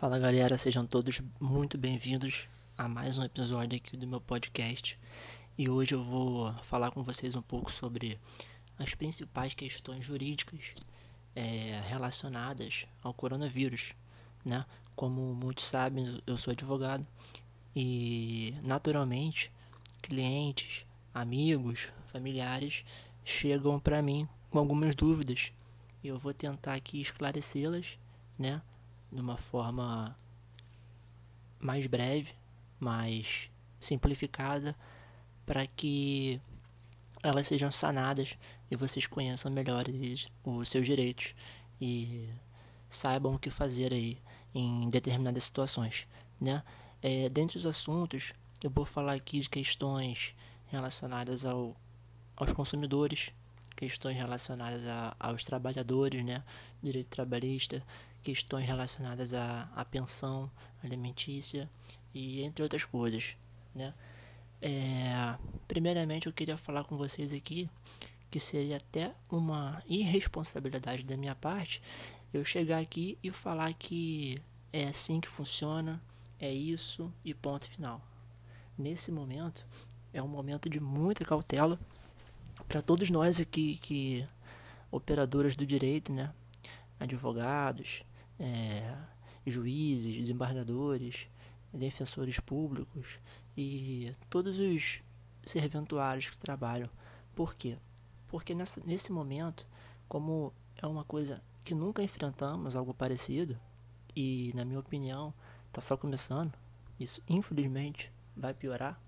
Fala galera, sejam todos muito bem-vindos a mais um episódio aqui do meu podcast. E hoje eu vou falar com vocês um pouco sobre as principais questões jurídicas é, relacionadas ao coronavírus, né? Como muitos sabem, eu sou advogado e naturalmente clientes, amigos, familiares chegam para mim com algumas dúvidas e eu vou tentar aqui esclarecê-las, né? De uma forma mais breve, mais simplificada, para que elas sejam sanadas e vocês conheçam melhor os seus direitos e saibam o que fazer aí em determinadas situações, né? É, dentre os assuntos, eu vou falar aqui de questões relacionadas ao, aos consumidores, questões relacionadas a, aos trabalhadores, né? Direito trabalhista, questões relacionadas à, à pensão alimentícia e entre outras coisas, né? É, primeiramente eu queria falar com vocês aqui que seria até uma irresponsabilidade da minha parte eu chegar aqui e falar que é assim que funciona, é isso e ponto final. Nesse momento é um momento de muita cautela para todos nós aqui que operadoras do direito, né, advogados, é, juízes, desembargadores, defensores públicos e todos os serventuários que trabalham. Por quê? Porque nessa, nesse momento, como é uma coisa que nunca enfrentamos, algo parecido, e na minha opinião está só começando, isso infelizmente vai piorar.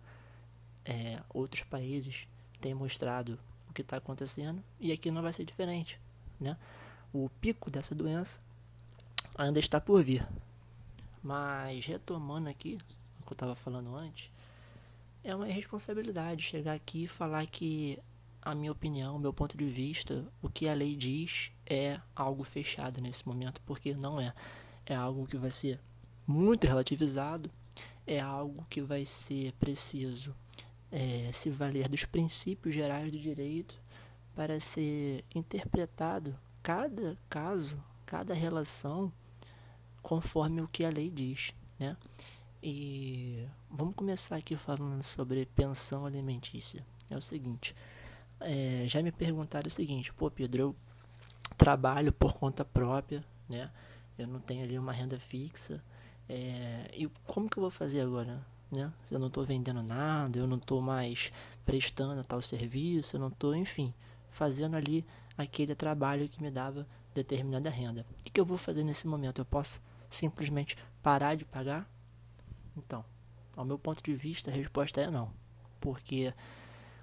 É, outros países têm mostrado o que está acontecendo e aqui não vai ser diferente. Né? O pico dessa doença ainda está por vir. Mas retomando aqui o que eu estava falando antes, é uma irresponsabilidade chegar aqui e falar que a minha opinião, o meu ponto de vista, o que a lei diz é algo fechado nesse momento, porque não é. É algo que vai ser muito relativizado, é algo que vai ser preciso é, se valer dos princípios gerais do direito para ser interpretado cada caso, cada relação conforme o que a lei diz, né? E vamos começar aqui falando sobre pensão alimentícia. É o seguinte, é, já me perguntaram o seguinte, pô Pedro, eu trabalho por conta própria, né? Eu não tenho ali uma renda fixa. É, e como que eu vou fazer agora? Né? Eu não estou vendendo nada, eu não estou mais prestando tal serviço, eu não estou, enfim, fazendo ali aquele trabalho que me dava determinada renda. O que, que eu vou fazer nesse momento? Eu posso simplesmente parar de pagar? Então, ao meu ponto de vista, a resposta é não. Porque,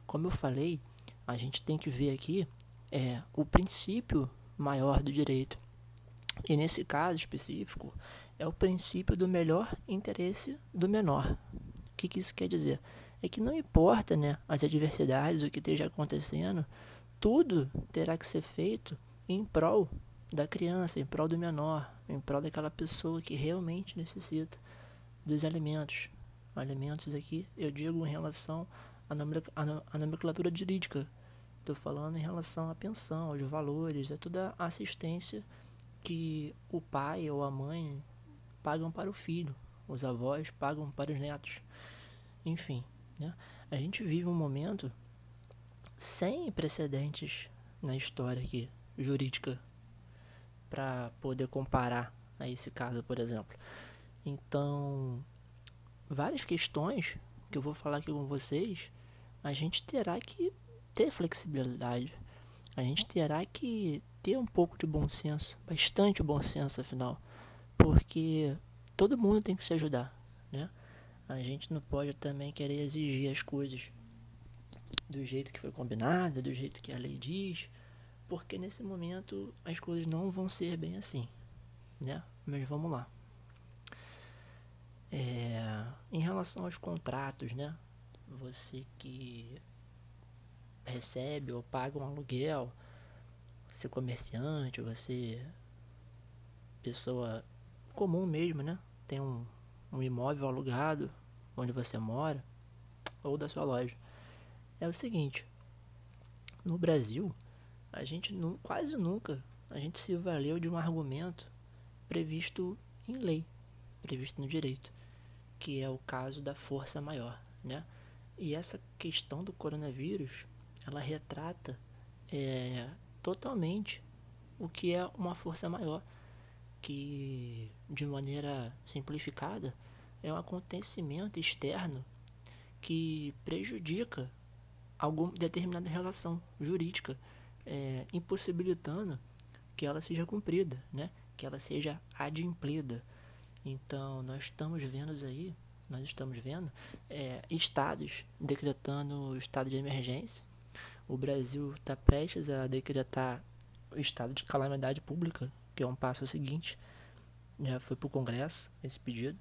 como eu falei, a gente tem que ver aqui é, o princípio maior do direito. E nesse caso específico, é o princípio do melhor interesse do menor. O que, que isso quer dizer? É que não importa né, as adversidades, o que esteja acontecendo, tudo terá que ser feito em prol da criança, em prol do menor, em prol daquela pessoa que realmente necessita dos alimentos. Alimentos aqui, eu digo em relação à nomenclatura jurídica. Estou falando em relação à pensão, aos valores, é toda a assistência que o pai ou a mãe pagam para o filho, os avós pagam para os netos. Enfim, né? a gente vive um momento sem precedentes na história aqui, jurídica para poder comparar a esse caso, por exemplo. Então, várias questões que eu vou falar aqui com vocês, a gente terá que ter flexibilidade. A gente terá que ter um pouco de bom senso, bastante bom senso afinal, porque todo mundo tem que se ajudar, né? A gente não pode também querer exigir as coisas do jeito que foi combinado, do jeito que a lei diz, porque nesse momento as coisas não vão ser bem assim, né? Mas vamos lá. É, em relação aos contratos, né? Você que recebe ou paga um aluguel, você comerciante, você pessoa comum mesmo, né? Tem um, um imóvel alugado onde você mora ou da sua loja. É o seguinte, no Brasil a gente não, quase nunca a gente se valeu de um argumento previsto em lei, previsto no direito, que é o caso da força maior, né? E essa questão do coronavírus, ela retrata é, totalmente o que é uma força maior, que de maneira simplificada é um acontecimento externo que prejudica alguma determinada relação jurídica, é, impossibilitando que ela seja cumprida, né? que ela seja adimplida. Então, nós estamos vendo aí, nós estamos vendo é, estados decretando o estado de emergência. O Brasil está prestes a decretar o estado de calamidade pública, que é um passo seguinte. Já foi para o Congresso esse pedido.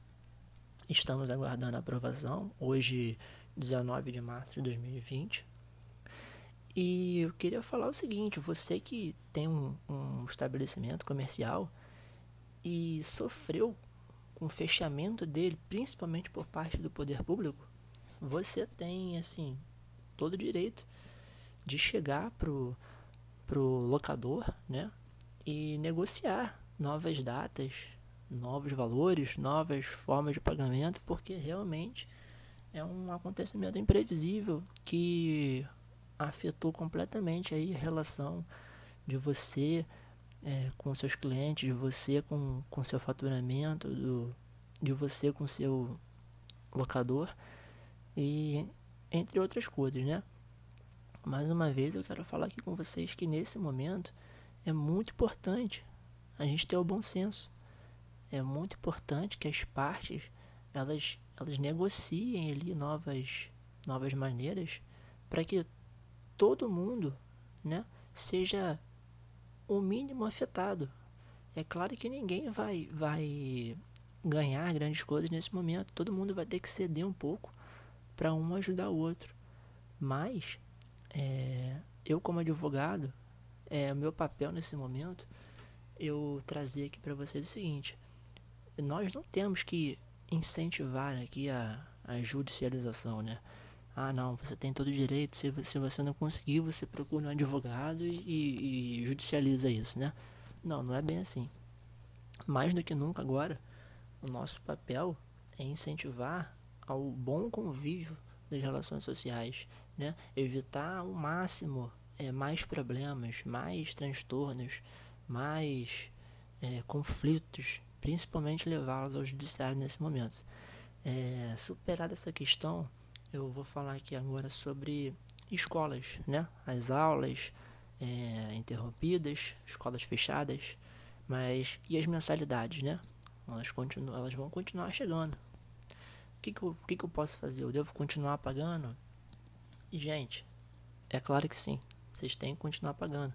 Estamos aguardando a aprovação. Hoje, 19 de março de 2020. E eu queria falar o seguinte: você que tem um, um estabelecimento comercial e sofreu com o fechamento dele, principalmente por parte do poder público, você tem assim todo o direito de chegar pro pro locador, né, e negociar novas datas, novos valores, novas formas de pagamento, porque realmente é um acontecimento imprevisível que afetou completamente aí a relação de você é, com seus clientes, de você com, com seu faturamento, do, de você com seu locador e entre outras coisas, né? Mais uma vez eu quero falar aqui com vocês que nesse momento é muito importante a gente ter o bom senso é muito importante que as partes elas, elas negociem ali novas, novas maneiras para que todo mundo né, seja o mínimo afetado. É claro que ninguém vai, vai ganhar grandes coisas nesse momento. Todo mundo vai ter que ceder um pouco para um ajudar o outro. Mas é, eu como advogado, é o meu papel nesse momento, eu trazer aqui para vocês o seguinte: nós não temos que incentivar aqui a, a judicialização, né? Ah, não, você tem todo o direito, se, se você não conseguir, você procura um advogado e, e, judicializa isso, né? Não, não é bem assim. Mais do que nunca agora, o nosso papel é incentivar ao bom convívio das relações sociais, né? Evitar ao máximo é, mais problemas, mais transtornos, mais é, conflitos principalmente levá-los ao judiciário nesse momento. É, superada essa questão, eu vou falar aqui agora sobre escolas, né? As aulas é, interrompidas, escolas fechadas, mas e as mensalidades, né? Elas, continuam, elas vão continuar chegando. O que, que, eu, o que, que eu posso fazer? Eu devo continuar pagando? E, gente, é claro que sim. Vocês têm que continuar pagando.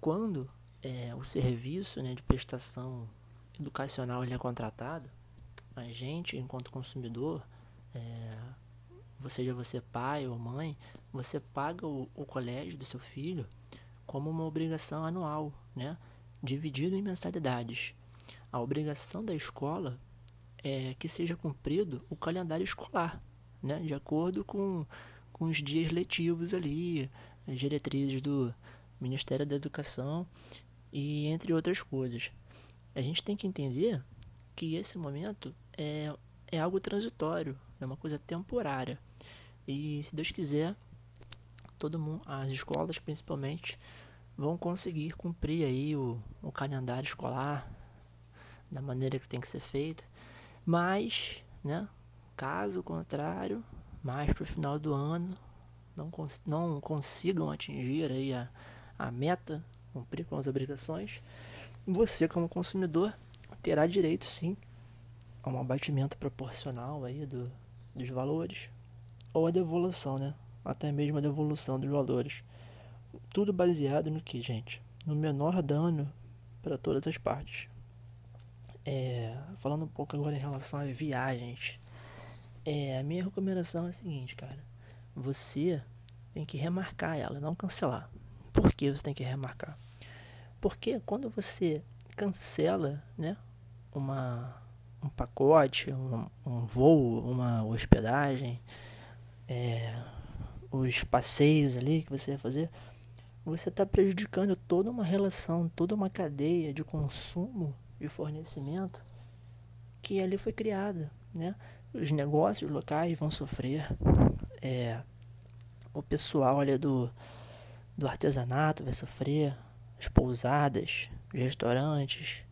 Quando é, o serviço né, de prestação educacional ele é contratado, a gente, enquanto consumidor, é, seja você pai ou mãe, você paga o, o colégio do seu filho como uma obrigação anual, né? dividido em mensalidades. A obrigação da escola é que seja cumprido o calendário escolar, né? de acordo com, com os dias letivos ali, as diretrizes do Ministério da Educação e entre outras coisas a gente tem que entender que esse momento é, é algo transitório, é uma coisa temporária. E se Deus quiser, todo mundo, as escolas principalmente, vão conseguir cumprir aí o, o calendário escolar da maneira que tem que ser feita. Mas, né, caso contrário, mais para o final do ano, não, cons não consigam atingir aí a, a meta, cumprir com as obrigações, você como consumidor terá direito sim a um abatimento proporcional aí do, dos valores ou a devolução, né? Até mesmo a devolução dos valores. Tudo baseado no que, gente? No menor dano para todas as partes. É, falando um pouco agora em relação a viagens. É, a minha recomendação é a seguinte, cara. Você tem que remarcar ela, não cancelar. Por que você tem que remarcar? Porque quando você cancela né, uma, um pacote, um, um voo, uma hospedagem, é, os passeios ali que você vai fazer, você está prejudicando toda uma relação, toda uma cadeia de consumo e fornecimento que ali foi criada, né? Os negócios locais vão sofrer, é, o pessoal ali do, do artesanato vai sofrer, as pousadas, os restaurantes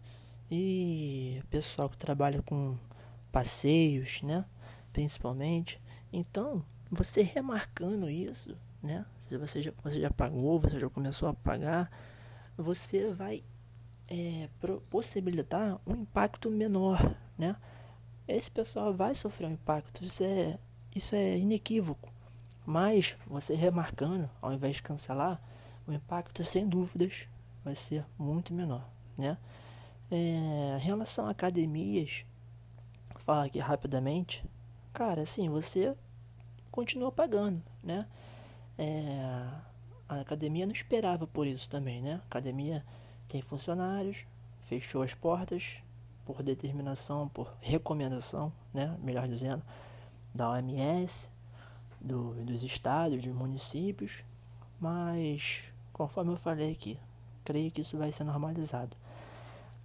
e o pessoal que trabalha com passeios, né? Principalmente. Então, você remarcando isso, né? Você já, você já pagou, você já começou a pagar, você vai é, possibilitar um impacto menor, né? Esse pessoal vai sofrer um impacto, isso é, isso é inequívoco. Mas você remarcando, ao invés de cancelar, o impacto sem dúvidas vai ser muito menor, né? É, em relação a academias, falar aqui rapidamente, cara, assim, você continua pagando, né? É, a academia não esperava por isso também, né? A academia tem funcionários, fechou as portas por determinação, por recomendação, né? Melhor dizendo, da OMS, do, dos estados, dos municípios, mas conforme eu falei aqui, creio que isso vai ser normalizado.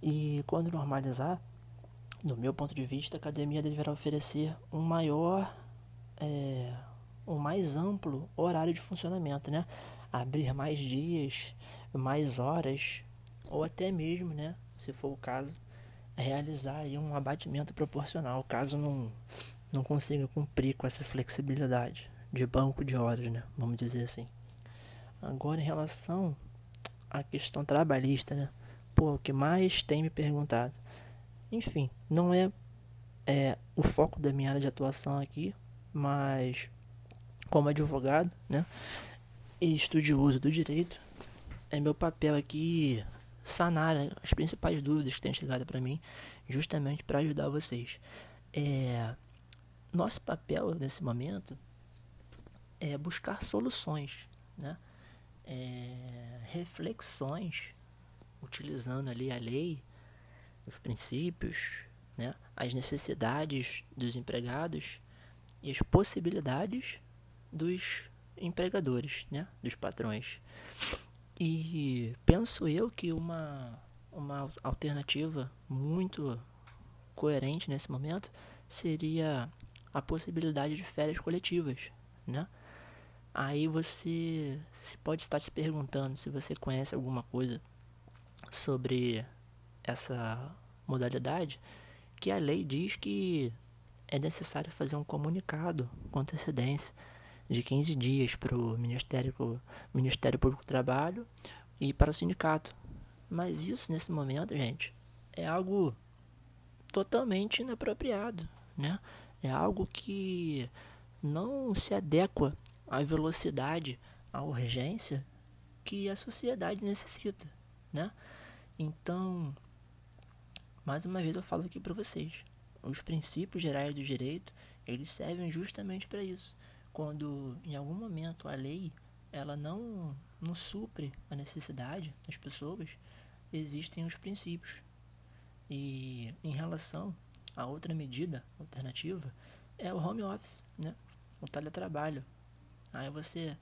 E quando normalizar, do meu ponto de vista, a academia deverá oferecer um maior, é, mais amplo horário de funcionamento, né? Abrir mais dias, mais horas, ou até mesmo, né? Se for o caso, realizar um abatimento proporcional, caso não não consiga cumprir com essa flexibilidade de banco de horas, né? Vamos dizer assim. Agora, em relação à questão trabalhista, né? Pô, o que mais tem me perguntado. Enfim, não é, é o foco da minha área de atuação aqui, mas como advogado, né? E estudioso do direito, é meu papel aqui sanar as principais dúvidas que têm chegado para mim, justamente para ajudar vocês. É, nosso papel nesse momento é buscar soluções, né? É, reflexões, utilizando ali a lei, os princípios, né? as necessidades dos empregados e as possibilidades dos empregadores, né? dos patrões. E penso eu que uma, uma alternativa muito coerente nesse momento seria a possibilidade de férias coletivas, né? Aí você pode estar se perguntando se você conhece alguma coisa sobre essa modalidade, que a lei diz que é necessário fazer um comunicado com antecedência de 15 dias para o Ministério, Ministério Público do Trabalho e para o sindicato. Mas isso, nesse momento, gente, é algo totalmente inapropriado, né? É algo que não se adequa à velocidade, à urgência que a sociedade necessita, né? Então, mais uma vez eu falo aqui para vocês, os princípios gerais do direito, eles servem justamente para isso. Quando em algum momento a lei ela não não supre a necessidade das pessoas, existem os princípios. E em relação a outra medida alternativa é o home office, né? O teletrabalho. Aí você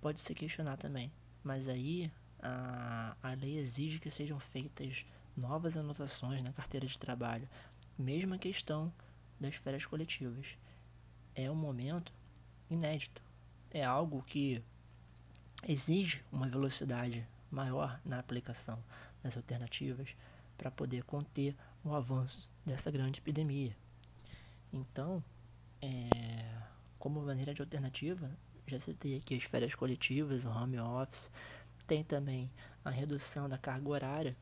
pode se questionar também, mas aí a, a lei exige que sejam feitas novas anotações na carteira de trabalho. Mesma questão das férias coletivas. É um momento inédito. É algo que exige uma velocidade maior na aplicação das alternativas para poder conter o avanço dessa grande epidemia. Então, é, como maneira de alternativa, já citei aqui as férias coletivas, o home office, tem também a redução da carga horária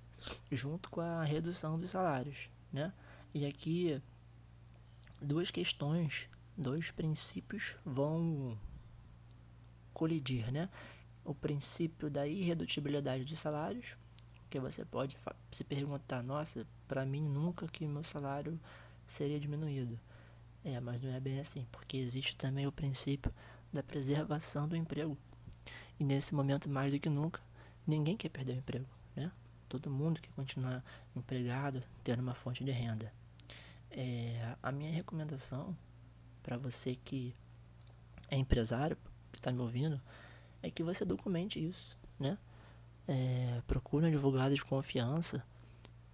junto com a redução dos salários, né? E aqui duas questões, dois princípios vão colidir, né? O princípio da irredutibilidade de salários, que você pode se perguntar, nossa, para mim nunca que meu salário seria diminuído. É, mas não é bem assim, porque existe também o princípio da preservação do emprego. E nesse momento, mais do que nunca, ninguém quer perder o emprego, né? Todo mundo quer continuar empregado, tendo uma fonte de renda. É, a minha recomendação para você que é empresário, que está me ouvindo, é que você documente isso, né? É, procure um advogado de confiança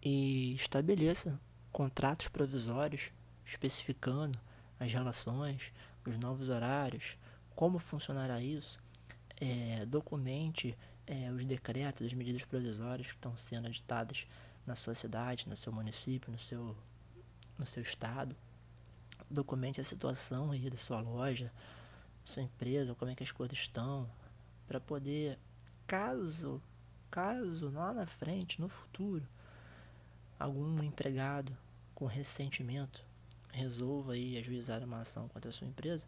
e estabeleça contratos provisórios especificando as relações, os novos horários, como funcionará isso, é, documente é, os decretos, as medidas provisórias que estão sendo editadas na sua cidade, no seu município, no seu, no seu estado. Documente a situação aí da sua loja, da sua empresa, como é que as coisas estão, para poder, caso, caso lá na frente, no futuro, algum empregado com ressentimento resolva aí ajuizar uma ação contra a sua empresa,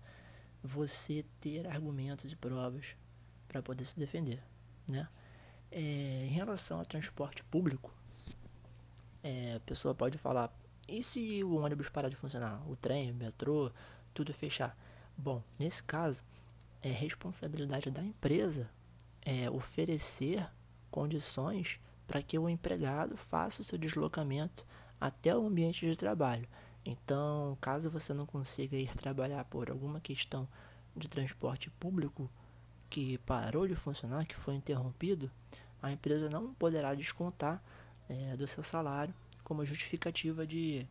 você ter argumentos e provas para poder se defender, né? É, em relação ao transporte público, é, a pessoa pode falar: e se o ônibus parar de funcionar? O trem, o metrô, tudo fechar? Bom, nesse caso, é responsabilidade da empresa é, oferecer condições para que o empregado faça o seu deslocamento até o ambiente de trabalho. Então, caso você não consiga ir trabalhar por alguma questão de transporte público que parou de funcionar, que foi interrompido, a empresa não poderá descontar é, do seu salário como justificativa de,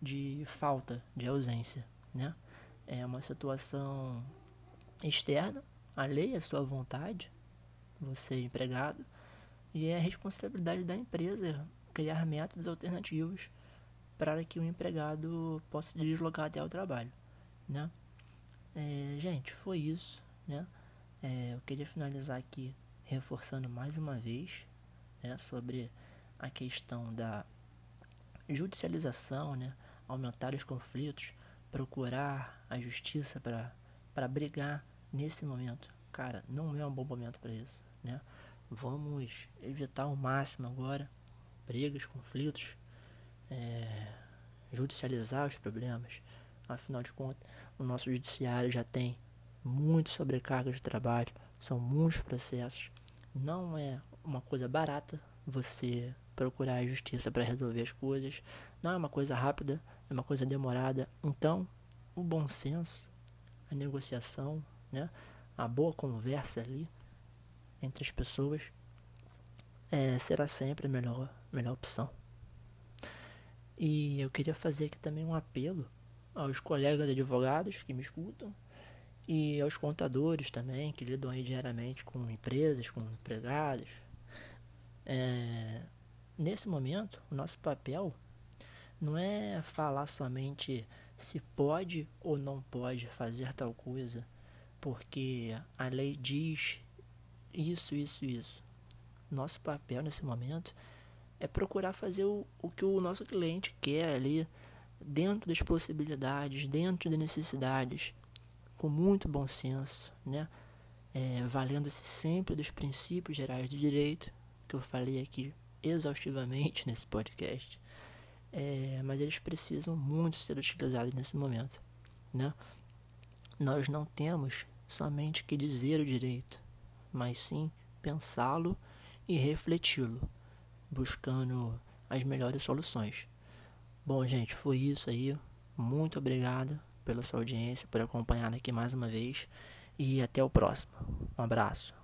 de falta, de ausência. Né? É uma situação externa, alheia à sua vontade, você é empregado, e é responsabilidade da empresa criar métodos alternativos para que o empregado possa deslocar até o trabalho. Né? É, gente, foi isso. Né? É, eu queria finalizar aqui reforçando mais uma vez né, sobre a questão da judicialização, né, aumentar os conflitos, procurar a justiça para brigar nesse momento. Cara, não é um bom momento para isso, né? Vamos evitar ao máximo agora brigas, conflitos, é, judicializar os problemas. Afinal de contas, o nosso judiciário já tem muito sobrecarga de trabalho, são muitos processos. Não é uma coisa barata você procurar a justiça para resolver as coisas. Não é uma coisa rápida, é uma coisa demorada. Então, o bom senso, a negociação, né, a boa conversa ali entre as pessoas é, será sempre a melhor, melhor opção. E eu queria fazer aqui também um apelo aos colegas advogados que me escutam e aos contadores também, que lidam diariamente com empresas, com empregados. É, nesse momento, o nosso papel não é falar somente se pode ou não pode fazer tal coisa, porque a lei diz isso, isso, isso. Nosso papel nesse momento é procurar fazer o, o que o nosso cliente quer ali, dentro das possibilidades, dentro das necessidades, com muito bom senso, né? É, valendo-se sempre dos princípios gerais do direito, que eu falei aqui exaustivamente nesse podcast, é, mas eles precisam muito ser utilizados nesse momento, né? Nós não temos somente que dizer o direito, mas sim pensá-lo e refleti-lo, buscando as melhores soluções. Bom, gente, foi isso aí. Muito obrigado pela sua audiência, por acompanhar aqui mais uma vez. E até o próximo. Um abraço.